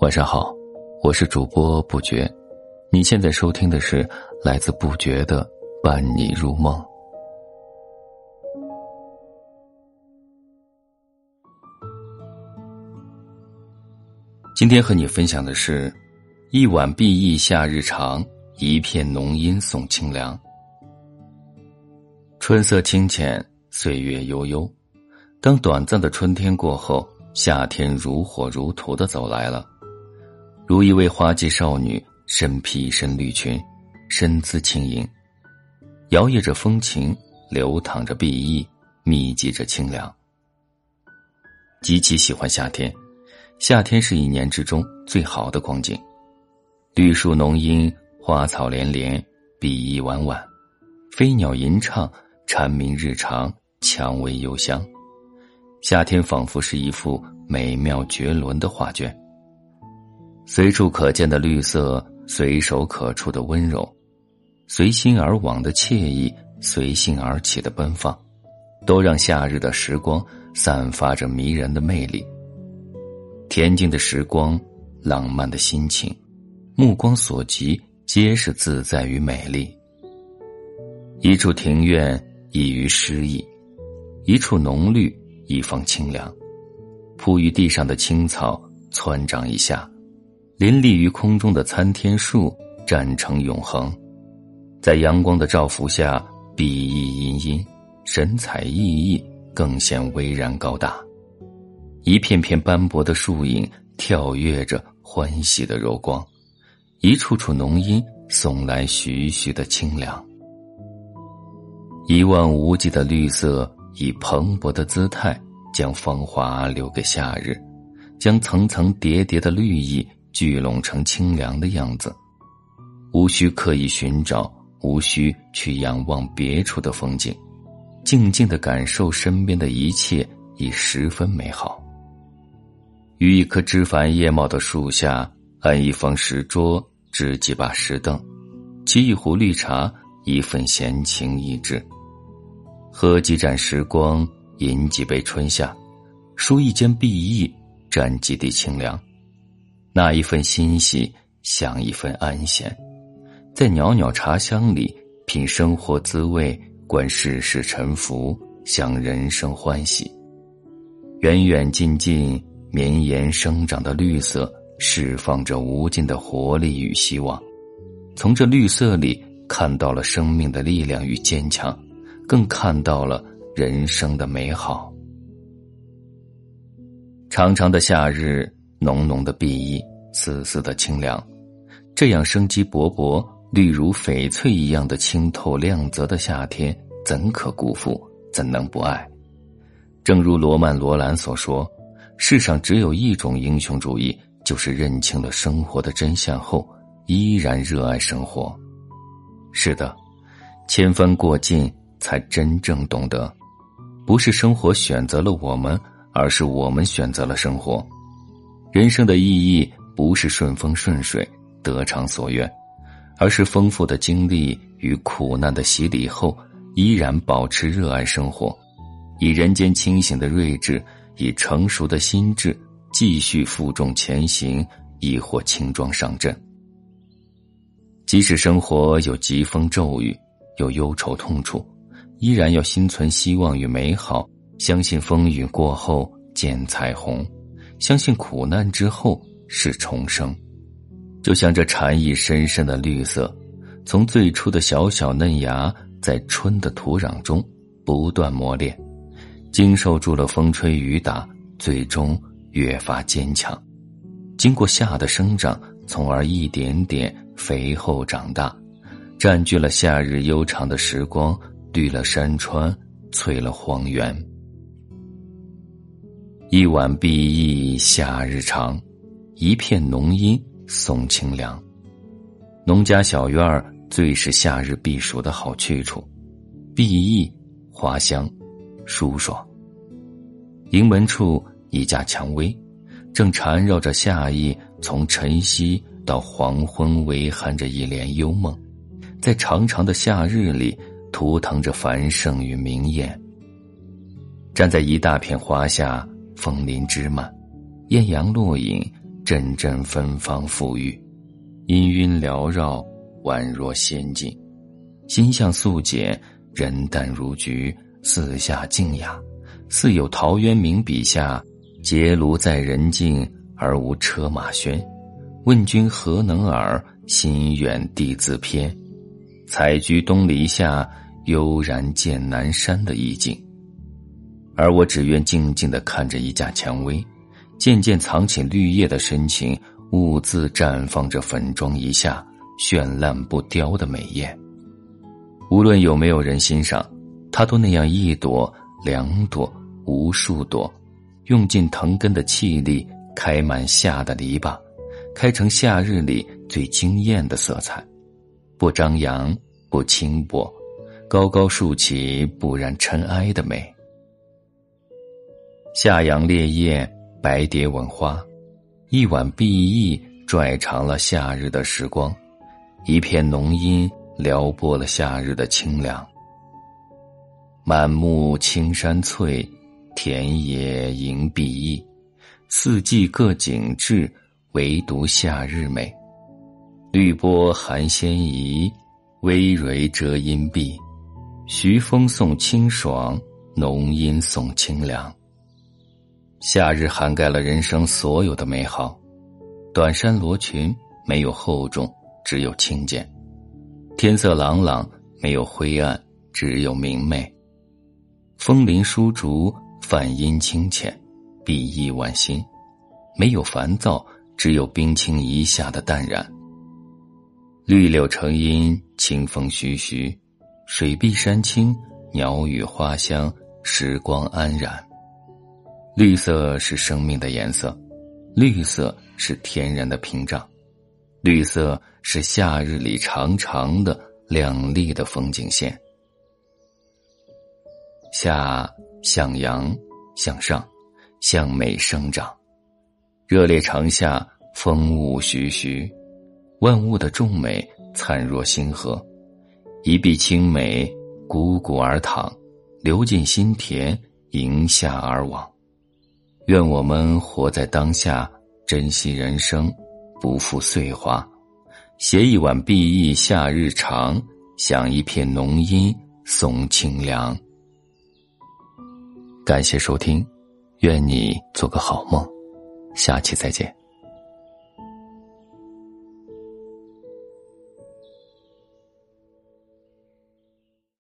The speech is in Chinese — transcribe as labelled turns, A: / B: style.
A: 晚上好，我是主播不觉，你现在收听的是来自不觉的伴你入梦。今天和你分享的是，一碗碧意夏日长，一片浓荫送清凉。春色清浅，岁月悠悠，当短暂的春天过后，夏天如火如荼的走来了。如一位花季少女，身披一身绿裙，身姿轻盈，摇曳着风情，流淌着碧意，密集着清凉。极其喜欢夏天，夏天是一年之中最好的光景，绿树浓荫，花草连连，碧意婉婉，飞鸟吟唱，蝉鸣日长，蔷薇幽香。夏天仿佛是一幅美妙绝伦的画卷。随处可见的绿色，随手可触的温柔，随心而往的惬意，随性而起的奔放，都让夏日的时光散发着迷人的魅力。恬静的时光，浪漫的心情，目光所及皆是自在与美丽。一处庭院，一隅诗意；一处浓绿，一方清凉。铺于地上的青草，窜长一下。林立于空中的参天树，站成永恒，在阳光的照拂下，碧意茵茵，神采奕奕，更显巍然高大。一片片斑驳的树影，跳跃着欢喜的柔光，一处处浓荫，送来徐徐的清凉。一望无际的绿色，以蓬勃的姿态，将芳华留给夏日，将层层叠叠的绿意。聚拢成清凉的样子，无需刻意寻找，无需去仰望别处的风景，静静的感受身边的一切已十分美好。于一棵枝繁叶茂的树下，安一方石桌，置几把石凳，沏一壶绿茶，一份闲情逸致，喝几盏时光，饮几杯春夏，书一间碧意，沾几滴清凉。那一份欣喜，享一份安闲，在袅袅茶香里品生活滋味，观世事沉浮，享人生欢喜。远远近近，绵延生长的绿色，释放着无尽的活力与希望。从这绿色里，看到了生命的力量与坚强，更看到了人生的美好。长长的夏日。浓浓的碧意，丝丝的清凉，这样生机勃勃、绿如翡翠一样的清透亮泽的夏天，怎可辜负？怎能不爱？正如罗曼·罗兰所说：“世上只有一种英雄主义，就是认清了生活的真相后，依然热爱生活。”是的，千帆过尽，才真正懂得，不是生活选择了我们，而是我们选择了生活。人生的意义不是顺风顺水、得偿所愿，而是丰富的经历与苦难的洗礼后，依然保持热爱生活，以人间清醒的睿智，以成熟的心智，继续负重前行，亦或轻装上阵。即使生活有疾风骤雨，有忧愁痛楚，依然要心存希望与美好，相信风雨过后见彩虹。相信苦难之后是重生，就像这禅意深深的绿色，从最初的小小嫩芽，在春的土壤中不断磨练，经受住了风吹雨打，最终越发坚强。经过夏的生长，从而一点点肥厚长大，占据了夏日悠长的时光，绿了山川，翠了荒原。一碗碧意夏日长，一片浓荫送清凉。农家小院儿最是夏日避暑的好去处，碧意花香，舒爽。营门处一架蔷薇，正缠绕着夏意，从晨曦到黄昏，微含着一帘幽梦，在长长的夏日里，图腾着繁盛与明艳。站在一大片花下。枫林枝蔓，艳阳落影，阵阵芬芳馥郁，氤氲缭绕，宛若仙境。心向素简，人淡如菊，四下静雅，似有陶渊明笔下“结庐在人境，而无车马喧。问君何能尔？心远地自偏。采菊东篱下，悠然见南山”的意境。而我只愿静静的看着一架蔷薇，渐渐藏起绿叶的深情，兀自绽放着粉妆一下绚烂不凋的美艳。无论有没有人欣赏，它都那样一朵、两朵、无数朵，用尽藤根的气力，开满夏的篱笆，开成夏日里最惊艳的色彩，不张扬，不轻薄，高高竖起，不染尘埃的美。夏阳烈焰，白蝶吻花，一碗碧意拽长了夏日的时光，一片浓荫撩拨了夏日的清凉。满目青山翠，田野迎碧意，四季各景致，唯独夏日美。绿波含仙怡，葳蕤遮阴蔽，徐风送清爽，浓荫送清凉。夏日涵盖了人生所有的美好，短衫罗裙没有厚重，只有轻简；天色朗朗，没有灰暗，只有明媚。枫林疏竹，泛音清浅，碧意婉心，没有烦躁，只有冰清一下的淡然。绿柳成荫，清风徐徐，水碧山青，鸟语花香，时光安然。绿色是生命的颜色，绿色是天然的屏障，绿色是夏日里长长的亮丽的风景线。夏向阳向上，向美生长，热烈长夏，风物徐徐，万物的众美灿若星河，一碧清美，汩汩而淌，流进心田，迎夏而往。愿我们活在当下，珍惜人生，不负岁华，携一碗碧意夏日长，享一片浓荫送清凉。感谢收听，愿你做个好梦，下期再见。